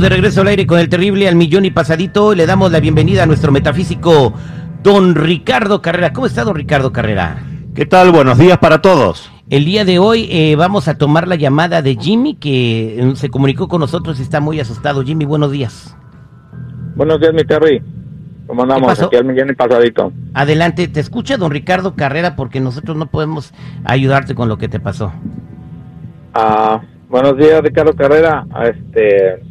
Estamos de regreso al aire con el terrible al millón y pasadito. Le damos la bienvenida a nuestro metafísico, don Ricardo Carrera. ¿Cómo está, don Ricardo Carrera? ¿Qué tal? Buenos días para todos. El día de hoy eh, vamos a tomar la llamada de Jimmy, que eh, se comunicó con nosotros y está muy asustado. Jimmy, buenos días. Buenos días, mi Terry. ¿Cómo andamos? Aquí al millón y pasadito. Adelante, te escucha don Ricardo Carrera porque nosotros no podemos ayudarte con lo que te pasó. Ah, buenos días, Ricardo Carrera. Este, pues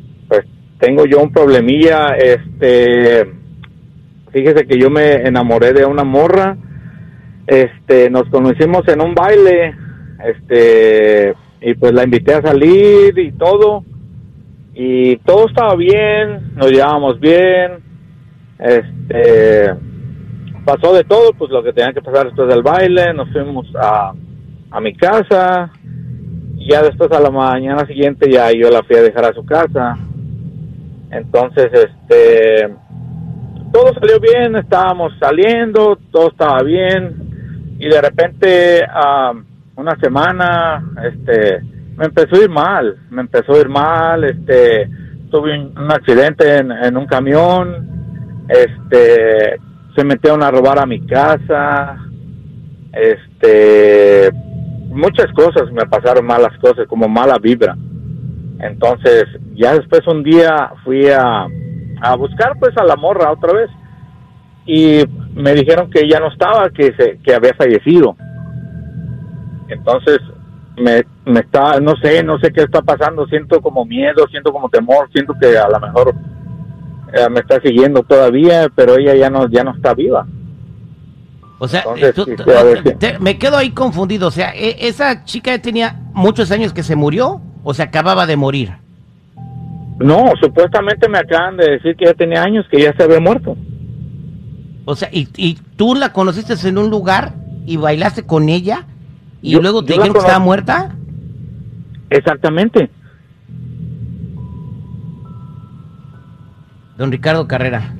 tengo yo un problemilla, este, fíjese que yo me enamoré de una morra, este, nos conocimos en un baile, este, y pues la invité a salir y todo, y todo estaba bien, nos llevábamos bien, este, pasó de todo, pues lo que tenía que pasar después del baile, nos fuimos a, a mi casa, y ya después a la mañana siguiente ya yo la fui a dejar a su casa, entonces, este, todo salió bien, estábamos saliendo, todo estaba bien y de repente a una semana, este, me empezó a ir mal, me empezó a ir mal, este, tuve un, accidente en, un camión, este, se metieron a robar a mi casa, este, muchas cosas me pasaron malas cosas, como mala vibra. Entonces, ya después un día fui a, a buscar pues a la morra otra vez y me dijeron que ya no estaba, que se, que había fallecido. Entonces, me, me está, no sé, no sé qué está pasando, siento como miedo, siento como temor, siento que a lo mejor eh, me está siguiendo todavía, pero ella ya no, ya no está viva. O sea, me quedo ahí confundido. O sea, e, esa chica tenía muchos años que se murió o se acababa de morir? No, supuestamente me acaban de decir que ya tenía años, que ya se había muerto. O sea, ¿y, y tú la conociste en un lugar y bailaste con ella y luego te dijeron que estaba muerta? Exactamente. Don Ricardo Carrera.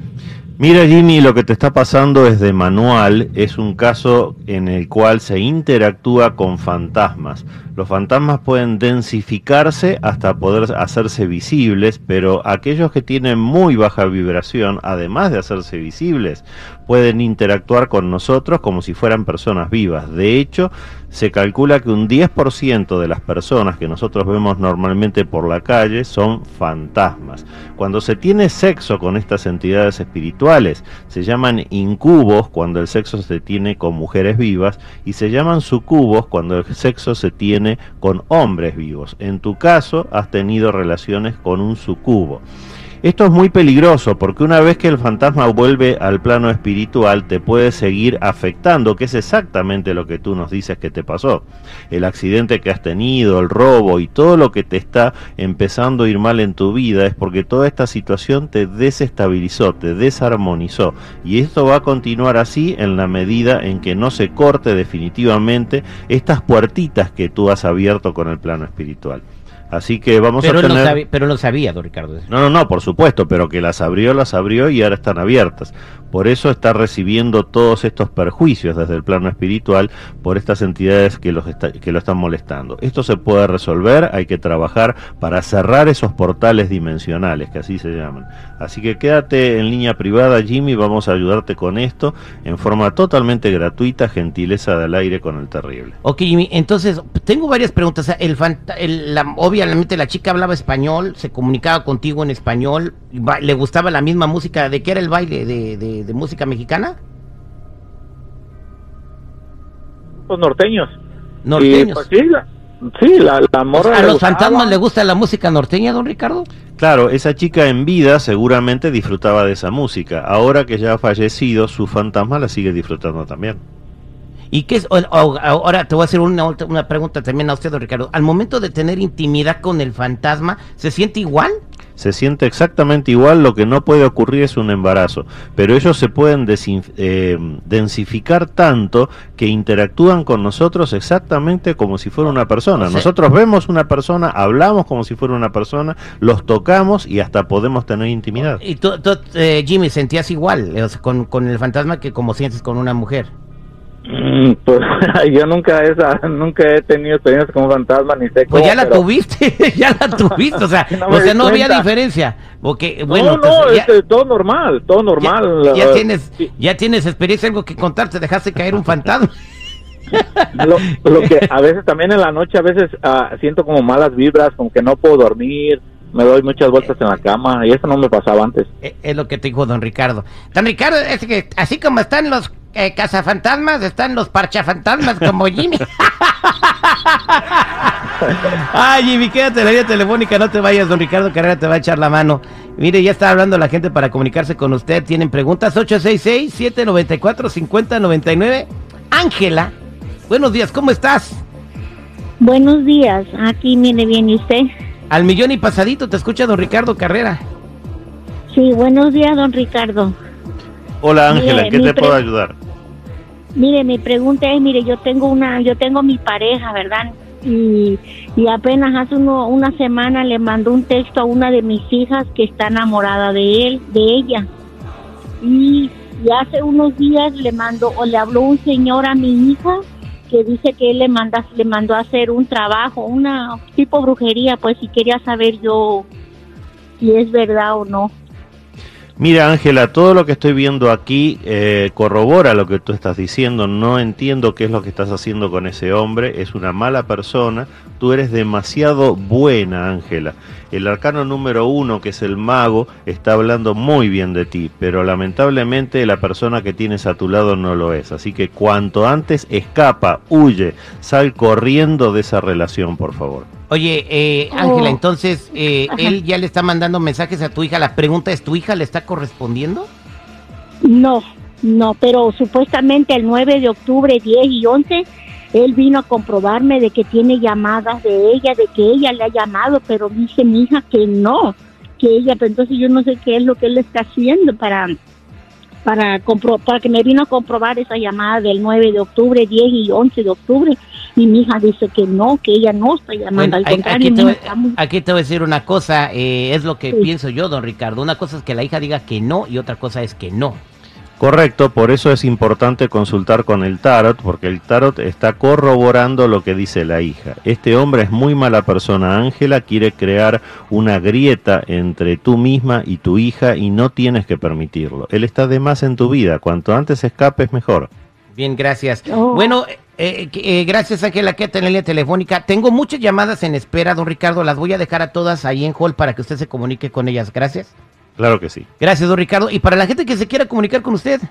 Mira Jimmy, lo que te está pasando es de manual, es un caso en el cual se interactúa con fantasmas. Los fantasmas pueden densificarse hasta poder hacerse visibles, pero aquellos que tienen muy baja vibración, además de hacerse visibles, pueden interactuar con nosotros como si fueran personas vivas. De hecho, se calcula que un 10% de las personas que nosotros vemos normalmente por la calle son fantasmas. Cuando se tiene sexo con estas entidades espirituales, se llaman incubos cuando el sexo se tiene con mujeres vivas y se llaman sucubos cuando el sexo se tiene con hombres vivos. En tu caso, has tenido relaciones con un sucubo. Esto es muy peligroso porque una vez que el fantasma vuelve al plano espiritual te puede seguir afectando, que es exactamente lo que tú nos dices que te pasó. El accidente que has tenido, el robo y todo lo que te está empezando a ir mal en tu vida es porque toda esta situación te desestabilizó, te desarmonizó. Y esto va a continuar así en la medida en que no se corte definitivamente estas puertitas que tú has abierto con el plano espiritual. Así que vamos a tener... sabía, pero lo sabía, don Ricardo. No, no, no, por supuesto, pero que las abrió, las abrió y ahora están abiertas. Por eso está recibiendo todos estos perjuicios desde el plano espiritual por estas entidades que, los que lo están molestando. Esto se puede resolver, hay que trabajar para cerrar esos portales dimensionales, que así se llaman. Así que quédate en línea privada, Jimmy, vamos a ayudarte con esto en forma totalmente gratuita, gentileza del aire con el terrible. Ok, Jimmy, entonces tengo varias preguntas. El, el la, obviamente la chica hablaba español, se comunicaba contigo en español, le gustaba la misma música. ¿De qué era el baile? ¿De, música mexicana? Los norteños. Norteños. Pues, sí, la, la, morra ¿A los fantasmas le gusta la música norteña, don Ricardo? Claro, esa chica en vida seguramente disfrutaba de esa música. Ahora que ya ha fallecido, su fantasma la sigue disfrutando también. ¿Y qué es? Ahora te voy a hacer una, una pregunta también a usted, Ricardo. Al momento de tener intimidad con el fantasma, ¿se siente igual? Se siente exactamente igual, lo que no puede ocurrir es un embarazo, pero ellos se pueden eh, densificar tanto que interactúan con nosotros exactamente como si fuera una persona. nosotros vemos una persona, hablamos como si fuera una persona, los tocamos y hasta podemos tener intimidad. ¿Y tú, eh, Jimmy, sentías igual con, con el fantasma que como sientes con una mujer? Mm, Pues yo nunca esa, nunca he tenido experiencias con fantasmas ni sé Pues cómo, ya la pero- tuviste, ya la tuviste, o sea, No o sea, no había diferencia. Porque, bueno, no, no, ya- este, todo normal, todo normal. ya, ya tienes, sí. ya tienes experiencia, algo que contar, te dejaste caer un fantasma. Lo, lo que a veces también en la noche, a veces ah, siento como malas vibras, como que no puedo dormir, me doy muchas vueltas en la cama y eso no me pasaba antes. Eh, es lo que te dijo don Ricardo. Don Ricardo, es que así como están los eh, cazafantasmas, están los parchafantasmas como Jimmy. Ay, Jimmy, quédate en la línea telefónica, no te vayas, don Ricardo Carrera te va a echar la mano. Mire, ya está hablando la gente para comunicarse con usted. Tienen preguntas 866-794-5099. Ángela, buenos días, ¿cómo estás? Buenos días, aquí mire bien, ¿y usted? Al millón y pasadito, te escucha don Ricardo Carrera. Sí, buenos días, don Ricardo. Hola Ángela, Mire, ¿en qué te puedo ayudar? Mire, mi pregunta es, mire, yo tengo una, yo tengo mi pareja, ¿verdad? Y, y apenas hace uno- una semana le mandó un texto a una de mis hijas que está enamorada de él, de ella. Y, y hace unos días le mandó, o le habló un señor a mi hija que dice que él le manda, le mandó a hacer un trabajo, una tipo brujería, pues si quería saber yo si es verdad o no. Mira Ángela, todo lo que estoy viendo aquí eh, corrobora lo que tú estás diciendo. No entiendo qué es lo que estás haciendo con ese hombre. Es una mala persona. Tú eres demasiado buena, Ángela. El arcano número uno, que es el mago, está hablando muy bien de ti, pero lamentablemente la persona que tienes a tu lado no lo es. Así que cuanto antes escapa, huye, sal corriendo de esa relación, por favor. Oye, eh, Ángela, Oh. entonces, eh, él ya le está mandando mensajes a tu hija. La pregunta es, ¿tu hija le está correspondiendo? No, no, pero supuestamente el 9 de octubre, 10 y 11, él vino a comprobarme de que tiene llamadas de ella, de que ella le ha llamado, pero dice mi hija que no, que ella, pero entonces yo no sé qué es lo que él está haciendo para para compro para que me vino a comprobar esa llamada del 9 de octubre, 10 y 11 de octubre y mi hija dice que no, que ella no está llamando, Bueno, al contrario, aquí, te voy, muy- aquí te voy a decir una cosa, eh, es lo que Sí. pienso yo, don Ricardo. Una cosa es que la hija diga que no y otra cosa es que no. Correcto, por eso es importante consultar con el tarot, porque el tarot está corroborando lo que dice la hija. Este hombre es muy mala persona, Ángela, quiere crear una grieta entre tú misma y tu hija y no tienes que permitirlo. Él está de más en tu vida, cuanto antes escapes mejor. Bien, gracias. Oh. Bueno, eh, eh, gracias Ángela, que en la línea telefónica. Tengo muchas llamadas en espera, don Ricardo. Las voy a dejar a todas ahí en hall para que usted se comunique con ellas. Gracias. Claro que sí. Gracias, don Ricardo. Y para la gente que se quiera comunicar con usted,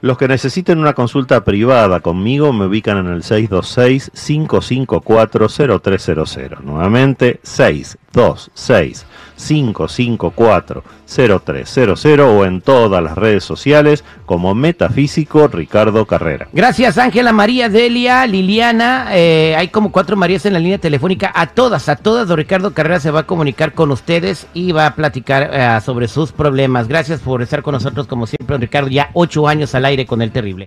Los que necesiten una consulta privada conmigo me ubican en el 626-554-0300. Nuevamente, 626-554-0300 o en todas las redes sociales como Metafísico Ricardo Carrera. Gracias, Ángela, María, Delia, Liliana. eh, hay como cuatro Marías en la línea telefónica. A todas, a todas, don Ricardo Carrera se va a comunicar con ustedes y va a platicar eh, sobre sus problemas. Gracias por estar con nosotros, como siempre, don Ricardo. Ya ocho años al aire con el terrible.